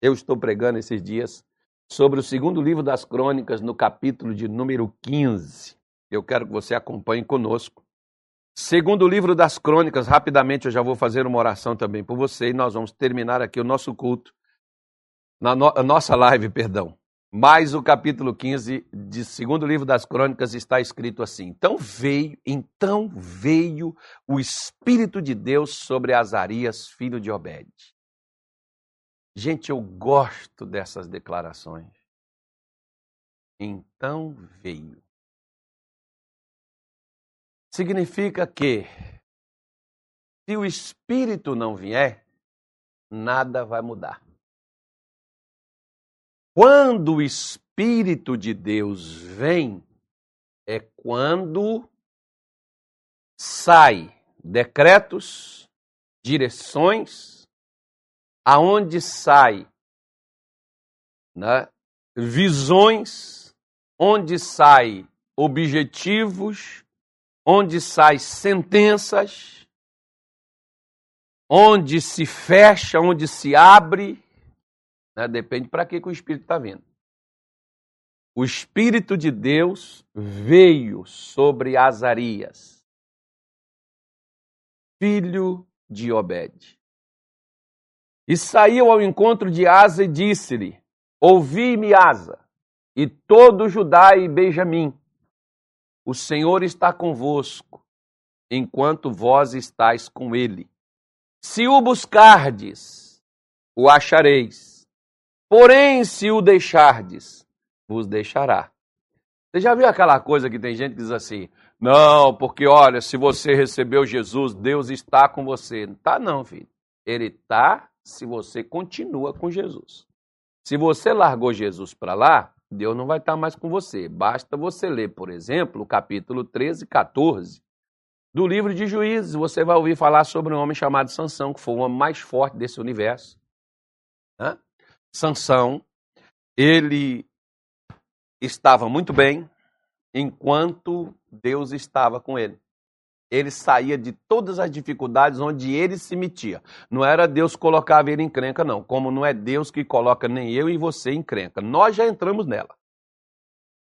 Eu estou pregando esses dias sobre o segundo livro das crônicas, no capítulo de número 15. Eu quero que você acompanhe conosco. Segundo livro das crônicas, rapidamente eu já vou fazer uma oração também por você e nós vamos terminar aqui o nosso culto, na no nossa live, perdão. Mas o capítulo 15 de segundo livro das crônicas está escrito assim: Então veio, então veio o Espírito de Deus sobre Azarias, filho de Obed Gente, eu gosto dessas declarações. Então veio. Significa que, se o Espírito não vier, nada vai mudar. Quando o Espírito de Deus vem, é quando sai decretos, direções, aonde sai né, visões, onde sai objetivos, onde sai sentenças, onde se fecha, onde se abre, né, depende para que, que o Espírito está vindo. O Espírito de Deus veio sobre Azarias, filho de Obed. E saiu ao encontro de Asa e disse-lhe: Ouvi-me, Asa, e todo Judá e Benjamim. O Senhor está convosco, enquanto vós estáis com ele. Se o buscardes, o achareis. Porém, se o deixardes, vos deixará. Você já viu aquela coisa que tem gente que diz assim: não, porque olha, se você recebeu Jesus, Deus está com você. Não está, não, filho. Ele está se você continua com Jesus. Se você largou Jesus para lá, Deus não vai estar mais com você. Basta você ler, por exemplo, o capítulo 13 e 14 do livro de Juízes. Você vai ouvir falar sobre um homem chamado Sansão, que foi o homem mais forte desse universo. Hã? Sansão, ele estava muito bem enquanto Deus estava com ele ele saía de todas as dificuldades onde ele se metia. Não era Deus que colocava ele em crenca, não. Como não é Deus que coloca nem eu e você em crenca. Nós já entramos nela.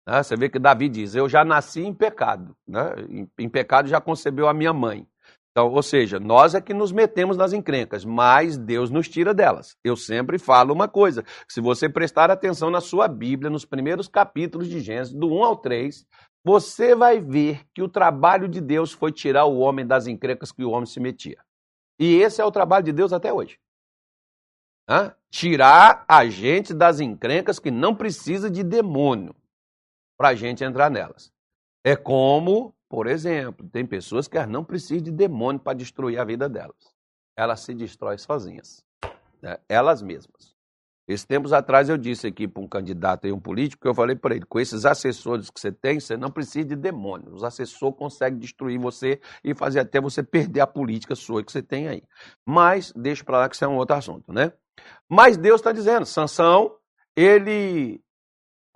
Né? Você vê que Davi diz: Eu já nasci em pecado. Né? Em pecado já concebeu a minha mãe. Então, ou seja, nós é que nos metemos nas encrencas, mas Deus nos tira delas. Eu sempre falo uma coisa: se você prestar atenção na sua Bíblia, nos primeiros capítulos de Gênesis, do 1 ao 3, você vai ver que o trabalho de Deus foi tirar o homem das encrencas que o homem se metia. E esse é o trabalho de Deus até hoje. Hã? Tirar a gente das encrencas que não precisa de demônio para a gente entrar nelas. É como, por exemplo, tem pessoas que não precisam de demônio para destruir a vida delas. Elas se destroem sozinhas. Né? Elas mesmas. Esses tempos atrás eu disse aqui para um candidato e um político que eu falei para ele: com esses assessores que você tem, você não precisa de demônios. Os assessores conseguem destruir você e fazer até você perder a política sua que você tem aí. Mas deixa para lá que isso é um outro assunto, né? Mas Deus está dizendo: Sansão, ele.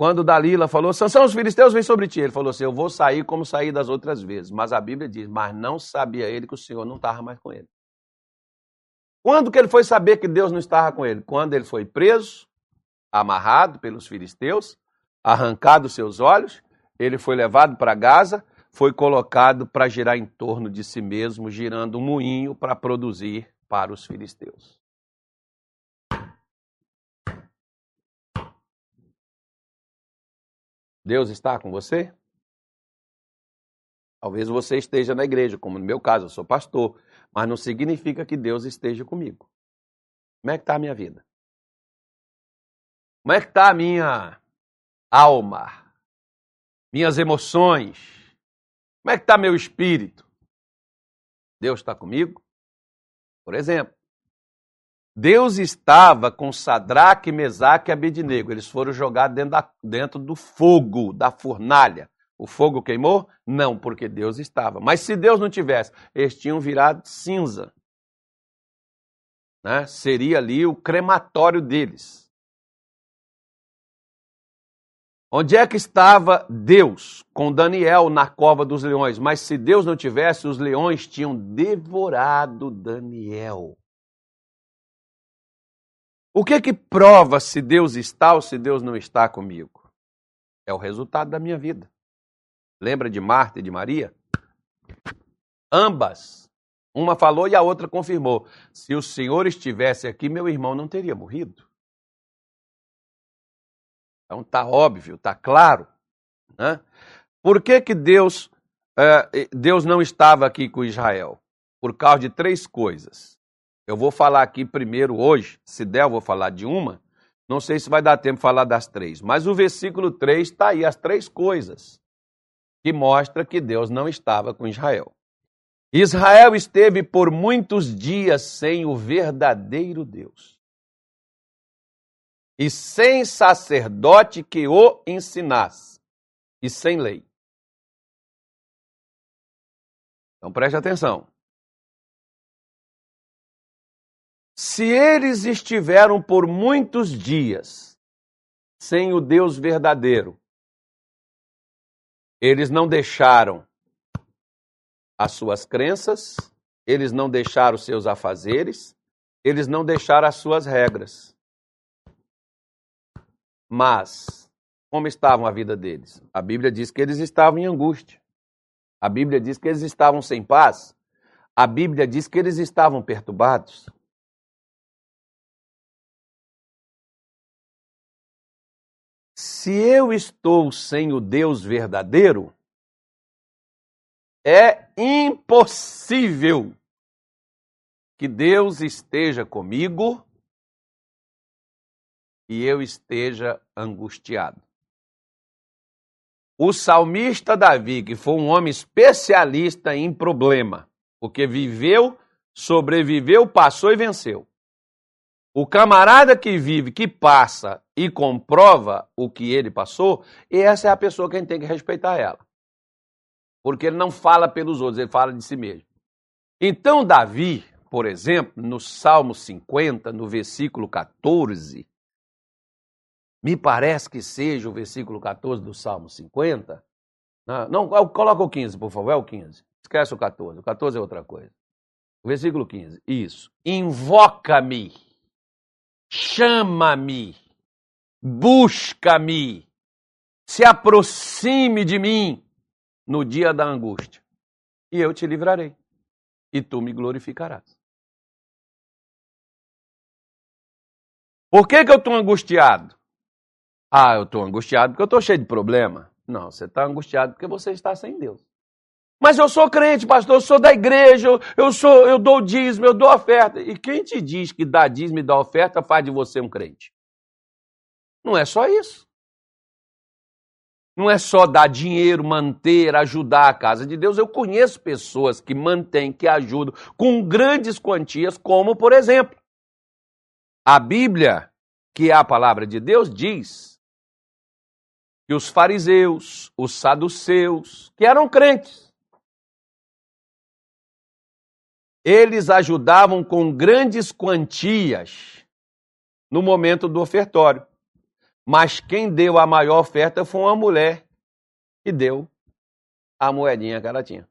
Quando Dalila falou, Sansão, os filisteus vêm sobre ti. Ele falou assim: Eu vou sair como saí das outras vezes. Mas a Bíblia diz: Mas não sabia ele que o Senhor não estava mais com ele. Quando que ele foi saber que Deus não estava com ele? Quando ele foi preso, amarrado pelos filisteus, arrancado seus olhos, ele foi levado para Gaza, foi colocado para girar em torno de si mesmo, girando um moinho para produzir para os filisteus. Deus está com você? Talvez você esteja na igreja, como no meu caso, eu sou pastor mas não significa que Deus esteja comigo. Como é que está a minha vida? Como é que está a minha alma? Minhas emoções? Como é que está meu espírito? Deus está comigo? Por exemplo, Deus estava com Sadraque, Mesaque e Abednego. Eles foram jogados dentro, da, dentro do fogo, da fornalha. O fogo queimou? Não, porque Deus estava. Mas se Deus não tivesse, eles tinham virado cinza. Né? Seria ali o crematório deles. Onde é que estava Deus com Daniel na cova dos leões? Mas se Deus não tivesse, os leões tinham devorado Daniel. O que que prova se Deus está ou se Deus não está comigo? É o resultado da minha vida. Lembra de Marta e de Maria? Ambas. Uma falou e a outra confirmou. Se o Senhor estivesse aqui, meu irmão não teria morrido. Então tá óbvio, tá claro. Né? Por que, que Deus, uh, Deus não estava aqui com Israel? Por causa de três coisas. Eu vou falar aqui primeiro hoje, se der, eu vou falar de uma. Não sei se vai dar tempo de falar das três, mas o versículo 3 está aí, as três coisas que mostra que Deus não estava com Israel. Israel esteve por muitos dias sem o verdadeiro Deus e sem sacerdote que o ensinasse, e sem lei. Então preste atenção. Se eles estiveram por muitos dias sem o Deus verdadeiro, eles não deixaram as suas crenças, eles não deixaram os seus afazeres, eles não deixaram as suas regras. Mas, como estava a vida deles? A Bíblia diz que eles estavam em angústia. A Bíblia diz que eles estavam sem paz. A Bíblia diz que eles estavam perturbados. Se eu estou sem o Deus verdadeiro, é impossível que Deus esteja comigo e eu esteja angustiado. O salmista Davi, que foi um homem especialista em problema, porque viveu, sobreviveu, passou e venceu. O camarada que vive, que passa e comprova o que ele passou, essa é a pessoa que a gente tem que respeitar ela. Porque ele não fala pelos outros, ele fala de si mesmo. Então, Davi, por exemplo, no Salmo 50, no versículo 14, me parece que seja o versículo 14 do Salmo 50. Não, não coloca o 15, por favor, é o 15. Esquece o 14, o 14 é outra coisa. O versículo 15, isso. Invoca-me chama-me, busca-me, se aproxime de mim no dia da angústia, e eu te livrarei, e tu me glorificarás. Por que, que eu estou angustiado? Ah, eu estou angustiado porque eu estou cheio de problema. Não, você está angustiado porque você está sem Deus. Mas eu sou crente, pastor, eu sou da igreja, eu sou, eu dou dízimo, eu dou oferta. E quem te diz que dar dízimo e dar oferta faz de você um crente? Não é só isso. Não é só dar dinheiro, manter, ajudar a casa de Deus. Eu conheço pessoas que mantêm, que ajudam com grandes quantias, como, por exemplo, a Bíblia, que é a palavra de Deus, diz que os fariseus, os saduceus, que eram crentes, eles ajudavam com grandes quantias no momento do ofertório. Mas quem deu a maior oferta foi uma mulher que deu a moedinha que ela tinha.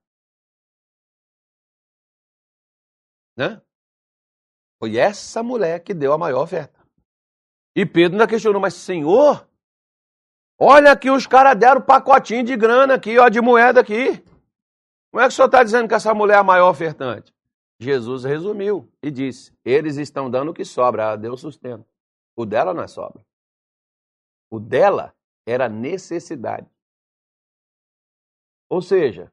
Né? Foi essa mulher que deu a maior oferta. E Pedro ainda questionou, mas Senhor, olha aqui os caras deram pacotinho de grana aqui, ó, de moeda aqui. Como é que o senhor está dizendo que essa mulher é a maior ofertante? Jesus resumiu e disse: Eles estão dando o que sobra, a Deus sustenta. O dela não é sobra. O dela era necessidade. Ou seja,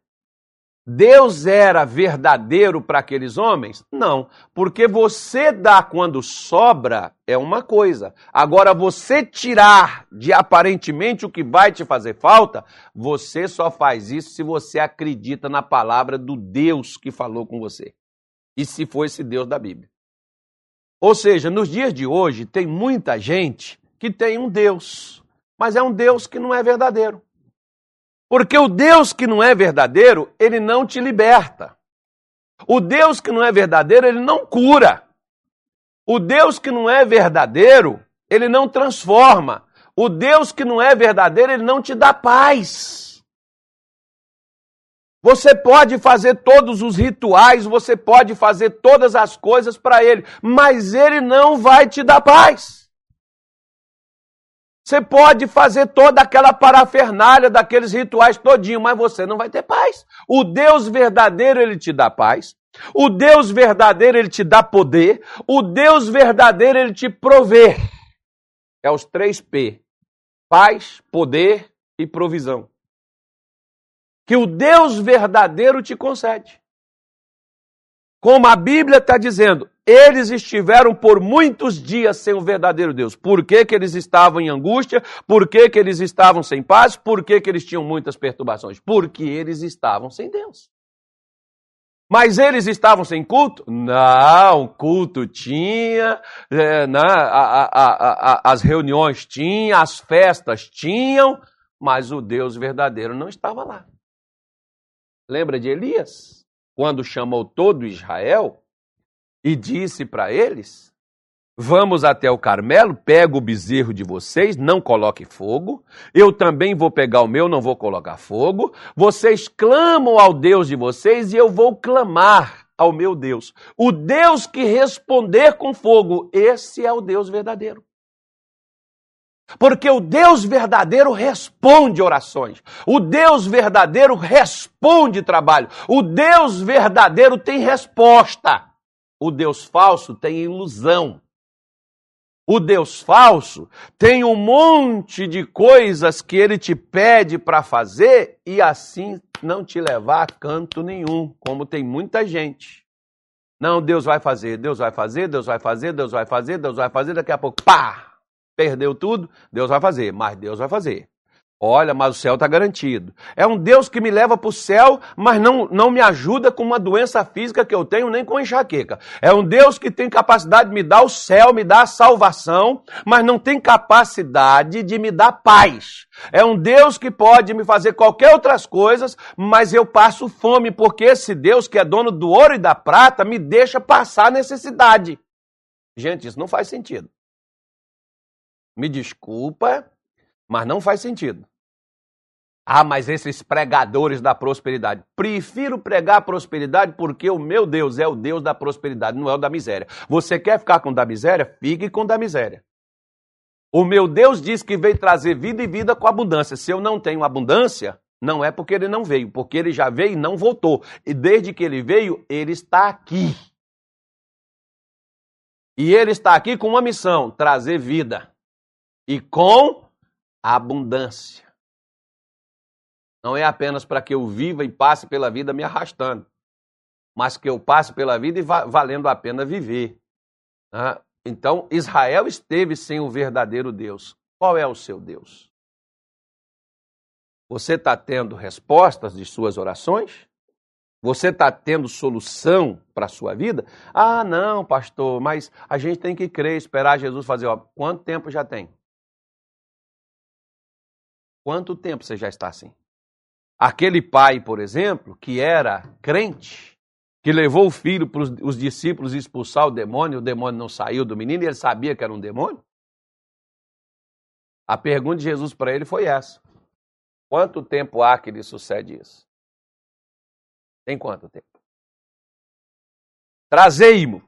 Deus era verdadeiro para aqueles homens? Não, porque você dá quando sobra é uma coisa. Agora, você tirar de aparentemente o que vai te fazer falta, você só faz isso se você acredita na palavra do Deus que falou com você e se for esse Deus da Bíblia. Ou seja, nos dias de hoje tem muita gente que tem um Deus, mas é um Deus que não é verdadeiro. Porque o Deus que não é verdadeiro, ele não te liberta. O Deus que não é verdadeiro, ele não cura. O Deus que não é verdadeiro, ele não transforma. O Deus que não é verdadeiro, ele não te dá paz. Você pode fazer todos os rituais, você pode fazer todas as coisas para ele, mas ele não vai te dar paz. Você pode fazer toda aquela parafernália daqueles rituais todinho, mas você não vai ter paz. O Deus verdadeiro, ele te dá paz. O Deus verdadeiro, ele te dá poder. O Deus verdadeiro, ele te provê. É os três P: paz, poder e provisão. Que o Deus verdadeiro te concede. Como a Bíblia está dizendo, eles estiveram por muitos dias sem o verdadeiro Deus. Por que, que eles estavam em angústia? Por que, que eles estavam sem paz? Por que, que eles tinham muitas perturbações? Porque eles estavam sem Deus. Mas eles estavam sem culto? Não, culto tinha, é, né, a, a, a, as reuniões tinham, as festas tinham, mas o Deus verdadeiro não estava lá. Lembra de Elias? Quando chamou todo Israel, e disse para eles: Vamos até o Carmelo, pega o bezerro de vocês, não coloque fogo. Eu também vou pegar o meu, não vou colocar fogo. Vocês clamam ao Deus de vocês e eu vou clamar ao meu Deus. O Deus que responder com fogo, esse é o Deus verdadeiro. Porque o Deus verdadeiro responde orações. O Deus verdadeiro responde trabalho. O Deus verdadeiro tem resposta. O Deus falso tem ilusão. O Deus falso tem um monte de coisas que ele te pede para fazer e assim não te levar a canto nenhum, como tem muita gente. Não, Deus vai fazer, Deus vai fazer, Deus vai fazer, Deus vai fazer, Deus vai fazer, daqui a pouco, pá! Perdeu tudo, Deus vai fazer, mas Deus vai fazer. Olha, mas o céu está garantido. É um Deus que me leva para o céu, mas não, não me ajuda com uma doença física que eu tenho, nem com enxaqueca. É um Deus que tem capacidade de me dar o céu, me dar a salvação, mas não tem capacidade de me dar paz. É um Deus que pode me fazer qualquer outras coisas, mas eu passo fome, porque esse Deus que é dono do ouro e da prata me deixa passar necessidade. Gente, isso não faz sentido. Me desculpa, mas não faz sentido. Ah, mas esses pregadores da prosperidade. Prefiro pregar prosperidade porque o meu Deus é o Deus da prosperidade, não é o da miséria. Você quer ficar com o da miséria? Fique com o da miséria. O meu Deus diz que veio trazer vida e vida com abundância. Se eu não tenho abundância, não é porque ele não veio, porque ele já veio e não voltou. E desde que ele veio, ele está aqui. E ele está aqui com uma missão: trazer vida. E com abundância. Não é apenas para que eu viva e passe pela vida me arrastando, mas que eu passe pela vida e valendo a pena viver. Né? Então, Israel esteve sem o verdadeiro Deus. Qual é o seu Deus? Você está tendo respostas de suas orações? Você está tendo solução para a sua vida? Ah, não, pastor, mas a gente tem que crer, esperar Jesus fazer. Ó, quanto tempo já tem? Quanto tempo você já está assim? Aquele pai, por exemplo, que era crente, que levou o filho para os discípulos expulsar o demônio, o demônio não saiu do menino e ele sabia que era um demônio? A pergunta de Jesus para ele foi essa: Quanto tempo há que lhe sucede isso? Tem quanto tempo? Trazei-mo.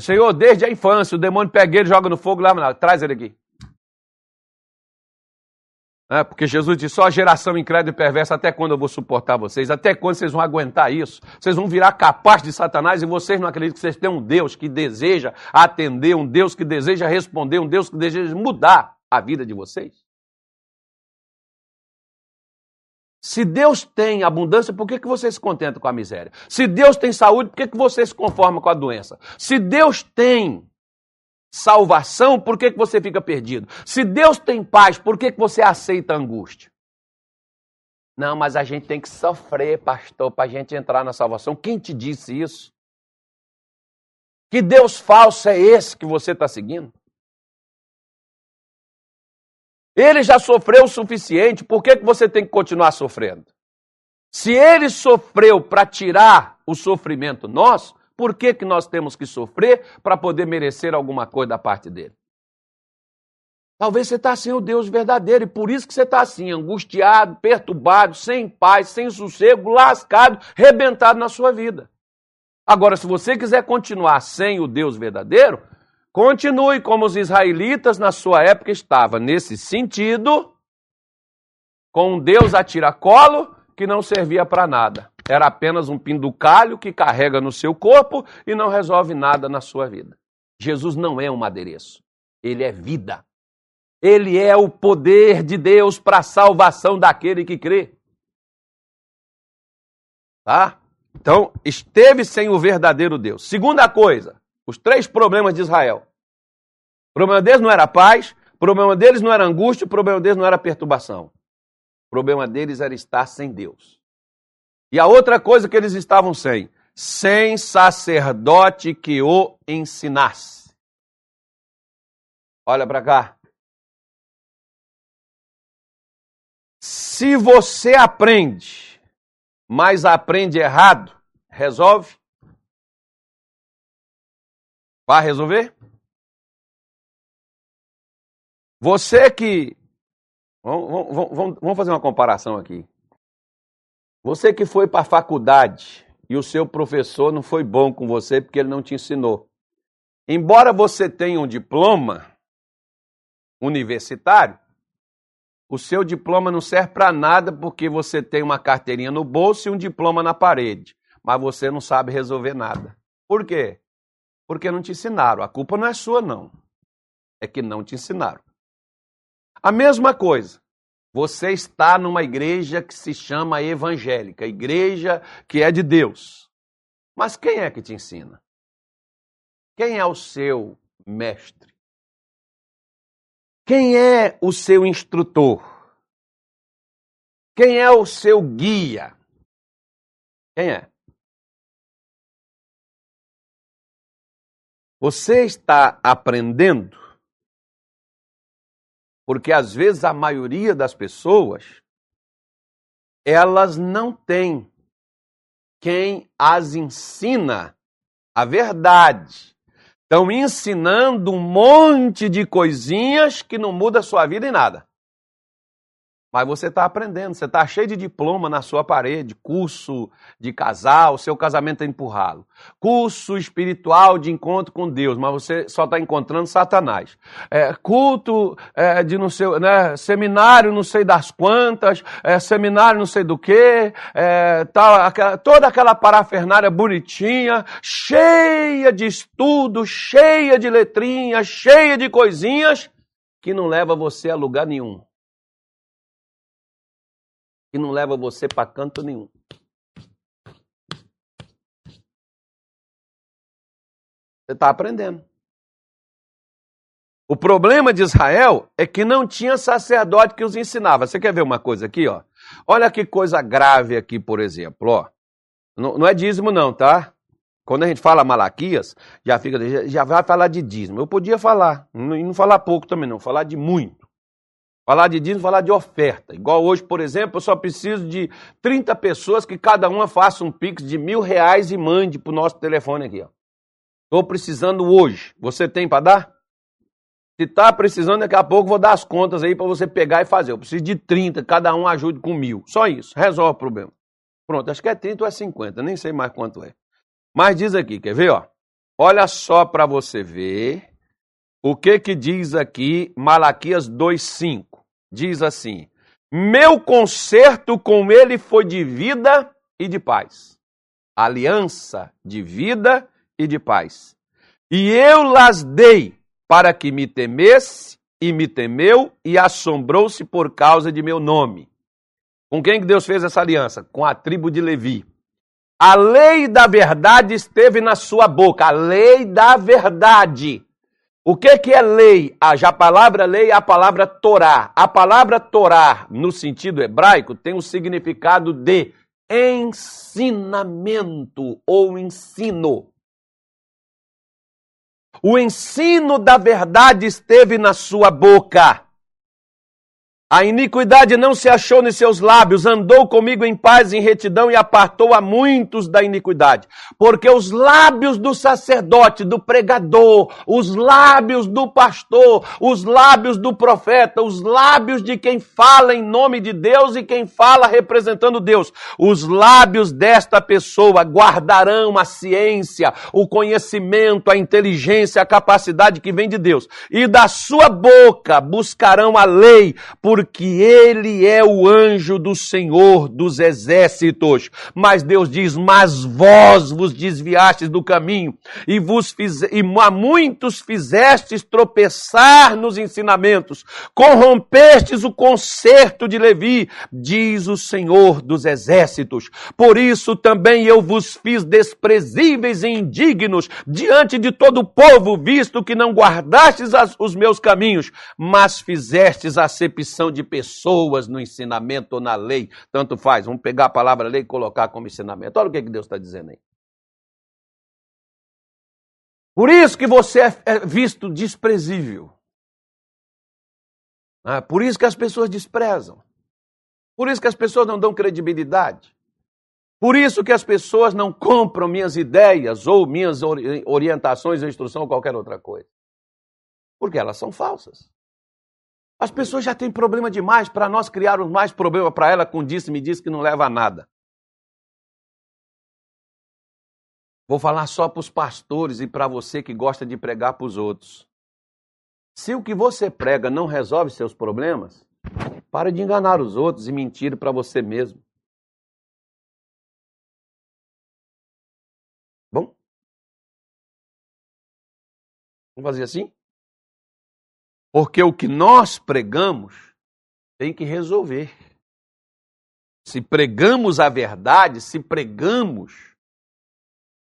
Senhor, desde a infância, o demônio pega ele, joga no fogo, lá, traz ele aqui. É, porque Jesus disse: só a geração incrédula e perversa, até quando eu vou suportar vocês? Até quando vocês vão aguentar isso? Vocês vão virar capaz de Satanás e vocês não acreditam que vocês têm um Deus que deseja atender, um Deus que deseja responder, um Deus que deseja mudar a vida de vocês? Se Deus tem abundância, por que, que você se contenta com a miséria? Se Deus tem saúde, por que, que você se conforma com a doença? Se Deus tem salvação, por que, que você fica perdido? Se Deus tem paz, por que, que você aceita a angústia? Não, mas a gente tem que sofrer, pastor, para a gente entrar na salvação. Quem te disse isso? Que Deus falso é esse que você está seguindo? Ele já sofreu o suficiente, por que, que você tem que continuar sofrendo? Se ele sofreu para tirar o sofrimento nosso, por que, que nós temos que sofrer para poder merecer alguma coisa da parte dele? Talvez você está sem o Deus verdadeiro e por isso que você está assim, angustiado, perturbado, sem paz, sem sossego, lascado, rebentado na sua vida. Agora, se você quiser continuar sem o Deus verdadeiro, continue como os israelitas na sua época estavam, nesse sentido, com um Deus a tiracolo que não servia para nada. Era apenas um pinducalho que carrega no seu corpo e não resolve nada na sua vida. Jesus não é um adereço, ele é vida. Ele é o poder de Deus para a salvação daquele que crê. Tá? Então, esteve sem o verdadeiro Deus. Segunda coisa, os três problemas de Israel. O problema deles não era paz, o problema deles não era angústia, o problema deles não era perturbação. O problema deles era estar sem Deus. E a outra coisa que eles estavam sem, sem sacerdote que o ensinasse. Olha para cá. Se você aprende, mas aprende errado, resolve? Vai resolver? Você que. Vamos, vamos, vamos fazer uma comparação aqui. Você que foi para a faculdade e o seu professor não foi bom com você porque ele não te ensinou. Embora você tenha um diploma universitário, o seu diploma não serve para nada porque você tem uma carteirinha no bolso e um diploma na parede, mas você não sabe resolver nada. Por quê? Porque não te ensinaram. A culpa não é sua, não. É que não te ensinaram. A mesma coisa. Você está numa igreja que se chama evangélica, igreja que é de Deus. Mas quem é que te ensina? Quem é o seu mestre? Quem é o seu instrutor? Quem é o seu guia? Quem é? Você está aprendendo? Porque às vezes a maioria das pessoas elas não têm quem as ensina a verdade. Estão ensinando um monte de coisinhas que não muda a sua vida em nada. Mas você está aprendendo, você está cheio de diploma na sua parede, curso de casal, seu casamento é empurrá-lo. Curso espiritual de encontro com Deus, mas você só está encontrando Satanás. É, culto é, de não sei, né, seminário não sei das quantas, é, seminário não sei do que, é, aquela, toda aquela parafernália bonitinha, cheia de estudo, cheia de letrinhas, cheia de coisinhas, que não leva você a lugar nenhum que não leva você para canto nenhum. Você está aprendendo. O problema de Israel é que não tinha sacerdote que os ensinava. Você quer ver uma coisa aqui, ó? Olha que coisa grave aqui, por exemplo, ó. Não, não é dízimo não, tá? Quando a gente fala Malaquias, já fica já vai falar de dízimo. Eu podia falar, e não falar pouco também não, falar de muito. Falar de dízimo, falar de oferta. Igual hoje, por exemplo, eu só preciso de 30 pessoas que cada uma faça um pix de mil reais e mande para o nosso telefone aqui. Estou precisando hoje. Você tem para dar? Se está precisando, daqui a pouco vou dar as contas aí para você pegar e fazer. Eu preciso de 30, cada um ajude com mil. Só isso, resolve o problema. Pronto, acho que é 30 ou é 50, nem sei mais quanto é. Mas diz aqui, quer ver? Ó? Olha só para você ver o que que diz aqui Malaquias 2,5 diz assim: Meu concerto com ele foi de vida e de paz. Aliança de vida e de paz. E eu las dei para que me temesse, e me temeu, e assombrou-se por causa de meu nome. Com quem que Deus fez essa aliança? Com a tribo de Levi. A lei da verdade esteve na sua boca, a lei da verdade. O que, que é lei? A, já a palavra lei é a palavra Torá. A palavra Torá, no sentido hebraico, tem o significado de ensinamento ou ensino. O ensino da verdade esteve na sua boca. A iniquidade não se achou nos seus lábios, andou comigo em paz, em retidão e apartou a muitos da iniquidade. Porque os lábios do sacerdote, do pregador, os lábios do pastor, os lábios do profeta, os lábios de quem fala em nome de Deus e quem fala representando Deus, os lábios desta pessoa guardarão a ciência, o conhecimento, a inteligência, a capacidade que vem de Deus. E da sua boca buscarão a lei, por porque ele é o anjo do Senhor dos exércitos. Mas Deus diz: Mas vós vos desviastes do caminho e vos fiz, e a muitos fizestes tropeçar nos ensinamentos, corrompestes o concerto de Levi, diz o Senhor dos exércitos. Por isso também eu vos fiz desprezíveis e indignos diante de todo o povo, visto que não guardastes as, os meus caminhos, mas fizestes acepção de pessoas no ensinamento ou na lei, tanto faz. Vamos pegar a palavra lei e colocar como ensinamento. Olha o que, que Deus está dizendo aí. Por isso que você é, é visto desprezível. Ah, por isso que as pessoas desprezam. Por isso que as pessoas não dão credibilidade. Por isso que as pessoas não compram minhas ideias ou minhas orientações ou instrução ou qualquer outra coisa. Porque elas são falsas. As pessoas já têm problema demais para nós criarmos mais problema para ela com disse me disse que não leva a nada. Vou falar só para os pastores e para você que gosta de pregar para os outros. Se o que você prega não resolve seus problemas, para de enganar os outros e mentir para você mesmo. Bom? Vamos fazer assim? Porque o que nós pregamos tem que resolver. Se pregamos a verdade, se pregamos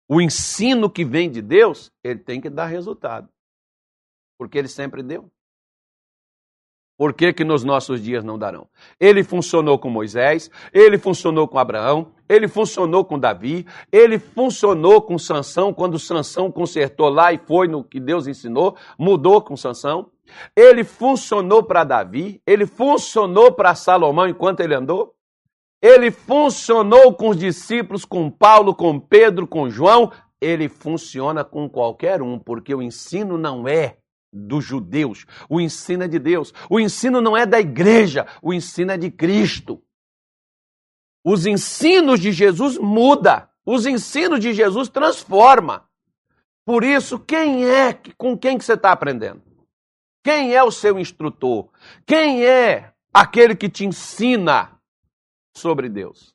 o ensino que vem de Deus, ele tem que dar resultado. Porque ele sempre deu. Por que, que nos nossos dias não darão? Ele funcionou com Moisés, ele funcionou com Abraão, ele funcionou com Davi, ele funcionou com Sansão, quando Sansão consertou lá e foi no que Deus ensinou, mudou com Sansão. Ele funcionou para Davi, ele funcionou para Salomão enquanto ele andou. Ele funcionou com os discípulos, com Paulo, com Pedro, com João. Ele funciona com qualquer um, porque o ensino não é dos judeus, o ensino é de Deus. O ensino não é da igreja, o ensino é de Cristo. Os ensinos de Jesus muda, os ensinos de Jesus transforma. Por isso, quem é com quem que você está aprendendo? Quem é o seu instrutor? Quem é aquele que te ensina sobre Deus?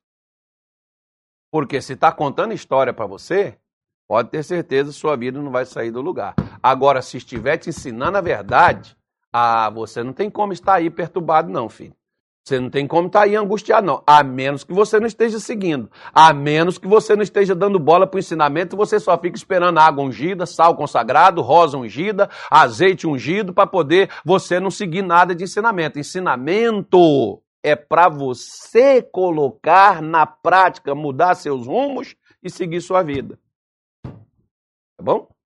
Porque se está contando história para você, pode ter certeza sua vida não vai sair do lugar. Agora, se estiver te ensinando a verdade, ah, você não tem como estar aí perturbado, não, filho. Você não tem como estar aí angustiado, não. A menos que você não esteja seguindo. A menos que você não esteja dando bola para o ensinamento, você só fica esperando água ungida, sal consagrado, rosa ungida, azeite ungido, para poder você não seguir nada de ensinamento. Ensinamento é para você colocar na prática, mudar seus rumos e seguir sua vida. Tá bom?